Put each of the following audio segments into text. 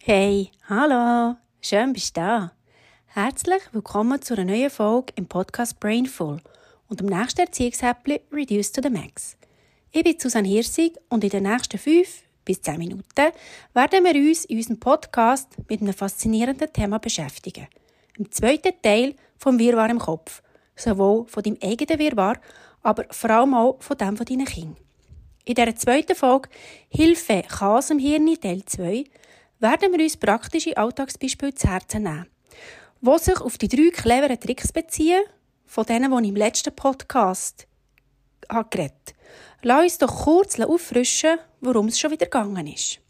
Hey, hallo, schön bist du da. Herzlich willkommen zu einer neuen Folge im Podcast Brainful und dem nächsten Erziehungshäppchen Reduce to the Max. Ich bin Susanne Hirsig und in den nächsten fünf bis zehn Minuten werden wir uns in unserem Podcast mit einem faszinierenden Thema beschäftigen. Im zweiten Teil vom Wirrwarr im Kopf. Sowohl von deinem eigenen Wirrwarr, aber vor allem auch von dem von deinen Kindern. In dieser zweiten Folge Hilfe Chaos im Hirn Teil 2 werden wir uns praktische Alltagsbeispiele zu Herzen nehmen, die sich auf die drei cleveren Tricks beziehen, von denen, die ich im letzten Podcast geredet habe. Lass uns doch kurz auffrischen, worum es schon wieder gegangen ist.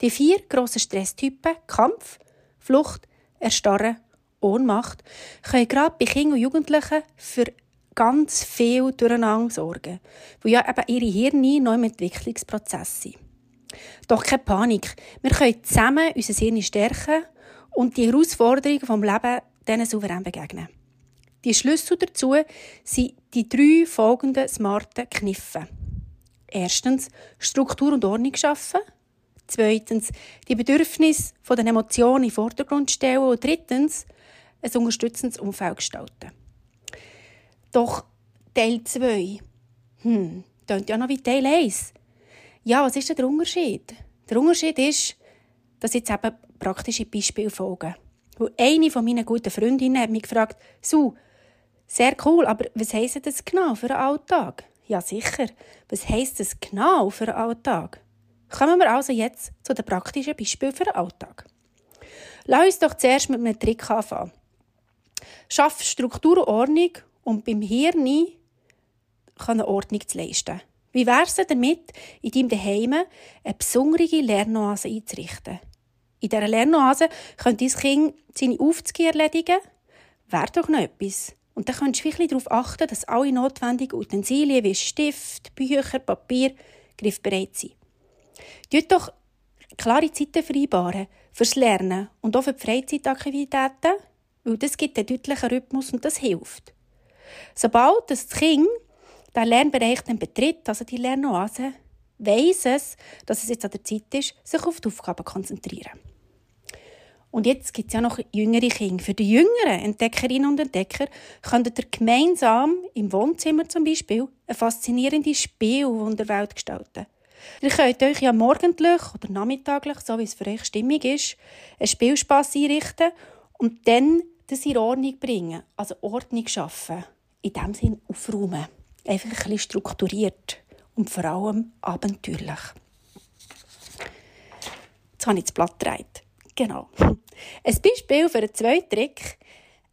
Die vier grossen Stresstypen Kampf, Flucht, Erstarren, Ohnmacht können gerade bei Kindern und Jugendlichen für ganz viel Durcheinander sorgen, weil ja eben ihre Hirne noch im Entwicklungsprozess sind. Doch keine Panik. Wir können zusammen unser Hirn stärken und die Herausforderungen vom Leben denen souverän begegnen. Die Schlüssel dazu sind die drei folgenden smarten Kniffe. Erstens Struktur und Ordnung schaffen. Zweitens die Bedürfnisse den Emotionen in den Vordergrund stellen. Und drittens ein unterstützendes Umfeld gestalten. Doch Teil 2, hm, klingt ja noch wie Teil 1. Ja, was ist denn der Unterschied? Der Unterschied ist, dass jetzt eben praktische Beispiele folgen. Weil eine von meinen guten Freundinnen hat mich gefragt, «Su, sehr cool, aber was heisst das genau für einen Alltag?» Ja, sicher. Was heisst das genau für einen Alltag? Kommen wir also jetzt zu den praktischen Beispielen für den Alltag. Lass uns doch zuerst mit einem Trick anfangen. Schaff Struktur und Ordnung, um beim Hirn Ordnung zu leisten. Wie wäre es damit, in deinem Daheim eine besondere Lernoase einzurichten? In dieser Lernoase könnte dein Kind seine Aufzüge erledigen. Wäre doch noch etwas. Und dann könntest du wirklich darauf achten, dass alle notwendigen Utensilien wie Stift, Bücher, Papier griffbereit sind. Tut doch klare Zeiten vereinbaren fürs Lernen und auch für die Freizeitaktivitäten, weil das gibt einen deutlichen Rhythmus und das hilft. Sobald das Kind der Lernbereich dann betritt, also die Lernoase, weiss es, dass es jetzt an der Zeit ist, sich auf die Aufgaben zu konzentrieren. Und jetzt gibt es ja noch jüngere Kinder. Für die jüngeren Entdeckerinnen und Entdecker könntet ihr gemeinsam im Wohnzimmer zum Beispiel eine faszinierende Spielwunderwelt gestalten. Ihr könnt euch ja morgendlich oder nachmittaglich, so wie es für euch stimmig ist, einen Spielspass einrichten und dann das in Ordnung bringen, also Ordnung schaffen. In dem Sinn aufräumen einfach ein bisschen strukturiert und vor allem abenteuerlich. Jetzt habe ich das Blatt gedreht. Genau. Ein Beispiel für einen zweiten Trick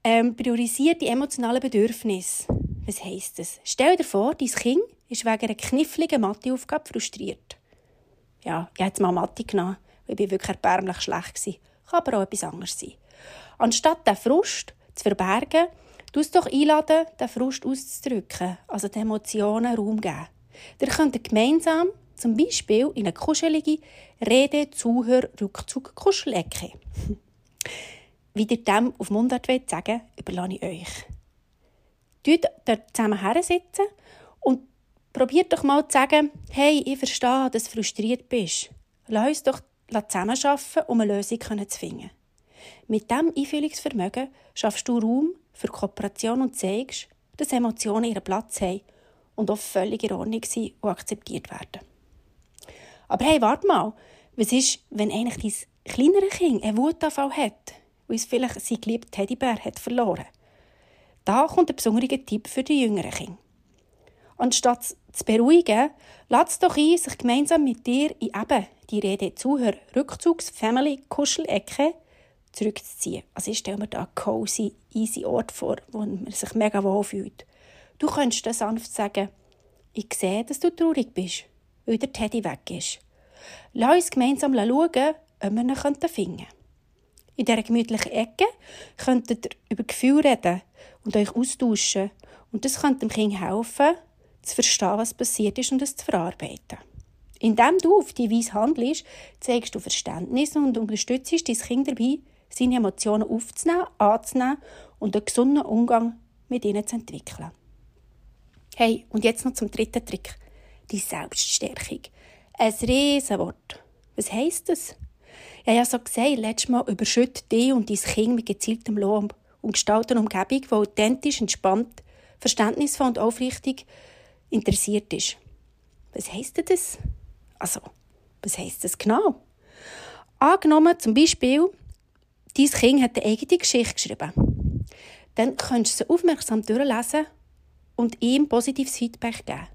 ähm, priorisiert die emotionalen Bedürfnisse. Was heisst das? Stell dir vor, dein Kind ist wegen einer kniffligen Matheaufgabe frustriert. Ja, ich habe jetzt mal Mathe genommen, weil ich wirklich erbärmlich schlecht war. Kann aber auch etwas anderes sein. Anstatt den Frust zu verbergen, Du es doch einladen, den Frust auszudrücken, also den Emotionen Raum geben. Ihr könnt gemeinsam zum Beispiel in eine kuschelige Rede, Zuhör, Rückzug, Kuschelecke. Wie ihr dem auf Mundart wollt sagen, überlasse ich euch. Dort dort zusammen sitzen und probiert doch mal zu sagen, hey, ich verstehe, dass du frustriert bist. Lass uns doch zusammenarbeiten, um eine Lösung zu finden. Mit diesem Einfühlungsvermögen schaffst du Raum für Kooperation und zeigst, dass Emotionen ihren Platz haben und auch völlig in Ordnung sind und akzeptiert werden. Aber hey, warte mal, was ist, wenn eigentlich dein kleinere Kind einen Wutanfall hat, weil es vielleicht seinen geliebten Teddybär hat verloren? Da kommt ein besonderer Tipp für die jüngeren Kinder. Anstatt zu beruhigen, lass doch ein, sich gemeinsam mit dir in eben die Rede Zuhör, Rückzugs-, Family-, Kuschelecke zurückzuziehen. Also ich stelle mir da einen cozy, easy Ort vor, wo man sich mega wohl fühlt. Du könntest dann sanft sagen, ich sehe, dass du traurig bist, weil der Teddy weg ist. Lass uns gemeinsam schauen, ob wir ihn finden können. In dieser gemütlichen Ecke könntet ihr über Gefühle reden und euch austauschen. Und das könnte dem Kind helfen, zu verstehen, was passiert ist und es zu verarbeiten. Indem du auf die Weise handelst, zeigst du Verständnis und unterstützt dein Kind dabei, seine Emotionen aufzunehmen, anzunehmen und einen gesunden Umgang mit ihnen zu entwickeln. Hey, und jetzt noch zum dritten Trick. Die Selbststärkung. Ein Riesenwort. Was heisst das? Ich habe ja so gesagt, letztes Mal überschüttet dich und dein Kind mit gezieltem Lob und gestalte eine Umgebung, die authentisch, entspannt, verständnisvoll und aufrichtig interessiert ist. Was heisst das? Also, was heisst das genau? Angenommen zum Beispiel, dein Kind hat eine eigene Geschichte geschrieben. Dann könntest du sie aufmerksam durchlesen und ihm positives Feedback geben.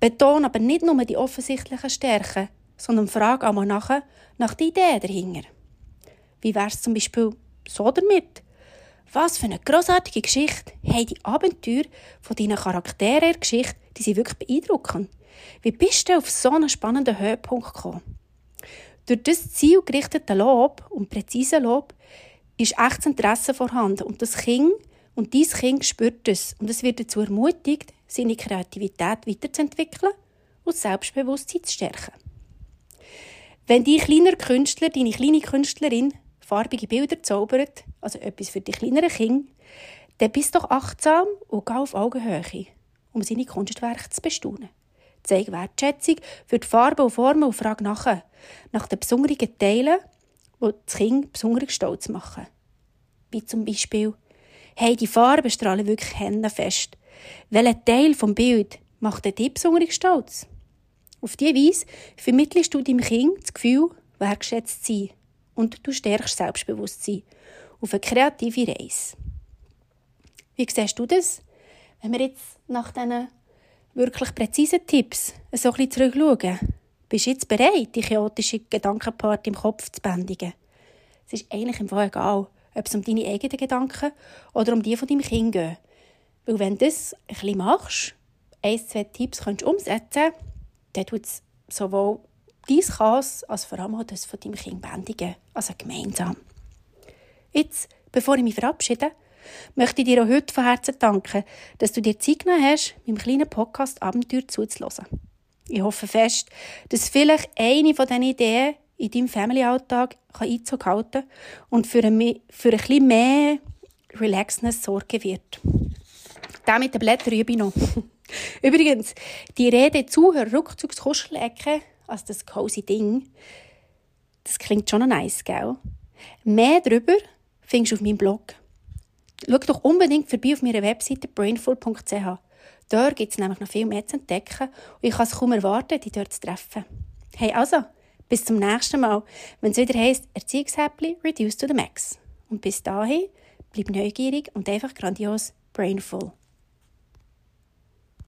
Beton aber nicht nur die offensichtlichen Stärken, sondern frag einmal nach, nach der Idee dahinter. Wie wär's zum Beispiel so damit? Was für eine grossartige Geschichte haben die Abenteuer von deinen Charakteren Geschichte, die sie wirklich beeindrucken. Wie bist du auf so einen spannenden Höhepunkt gekommen? Durch das zielgerichtete Lob und präzise Lob ist echtes Interesse vorhanden und das Kind und dein Kind spürt es und es wird dazu ermutigt, seine Kreativität weiterzuentwickeln und Selbstbewusstsein zu stärken. Wenn dein kleiner Künstler, deine kleine Künstlerin farbige Bilder zaubert, also etwas für die kleineren Kinder, dann bist doch achtsam und geh auf Augenhöhe, um seine Kunstwerke zu bestaunen. Zeig Wertschätzung für die Farben und Formen und frag nachher nach den besonderen Teilen, die das Kind besonders stolz machen. Wie zum Beispiel, hey, die Farben strahlen wirklich Hände fest. Welcher Teil vom Bild macht dich besonders stolz? Auf diese Weise vermittelst du deinem Kind das Gefühl, wertschätzt zu sein und du stärkst Selbstbewusstsein auf eine kreative Reise. Wie siehst du das, wenn wir jetzt nach diesen wirklich präzisen Tipps so ein bisschen zurückschauen? Bist du jetzt bereit, die chaotische Gedankenparty im Kopf zu bändigen? Es ist eigentlich im Fall egal, ob es um deine eigenen Gedanken oder um die von deinem Kind geht. Weil wenn du das ein bisschen machst, ein, zwei Tipps könntest umsetzen, dann tut es sowohl dein Chaos als vor allem auch das von deinem Kind bändigen. Also gemeinsam. Jetzt, bevor ich mich verabschiede, möchte ich dir auch heute von Herzen danken, dass du dir Zeit genommen hast, meinem kleinen Podcast Abenteuer zuzulassen. Ich hoffe fest, dass vielleicht eine von diesen Ideen in deinem Family-Alltag Einzug halten und für ein, für ein bisschen mehr Relaxness sorgen wird. Da mit den Blättern übe ich noch. Übrigens, die Rede Zuhörer Rückzugskuschelecke als das cozy Ding. Das klingt schon nice, gell? Mehr darüber findest du auf meinem Blog. Schau doch unbedingt vorbei auf meiner Webseite brainful.ch. Dort gibt es nämlich noch viel mehr zu entdecken und ich kann es kaum erwarten, dich dort zu treffen. Hey, also, bis zum nächsten Mal, wenn es wieder heisst Erziehungshäppli Reduce to the Max. Und bis dahin, bleib neugierig und einfach grandios brainful.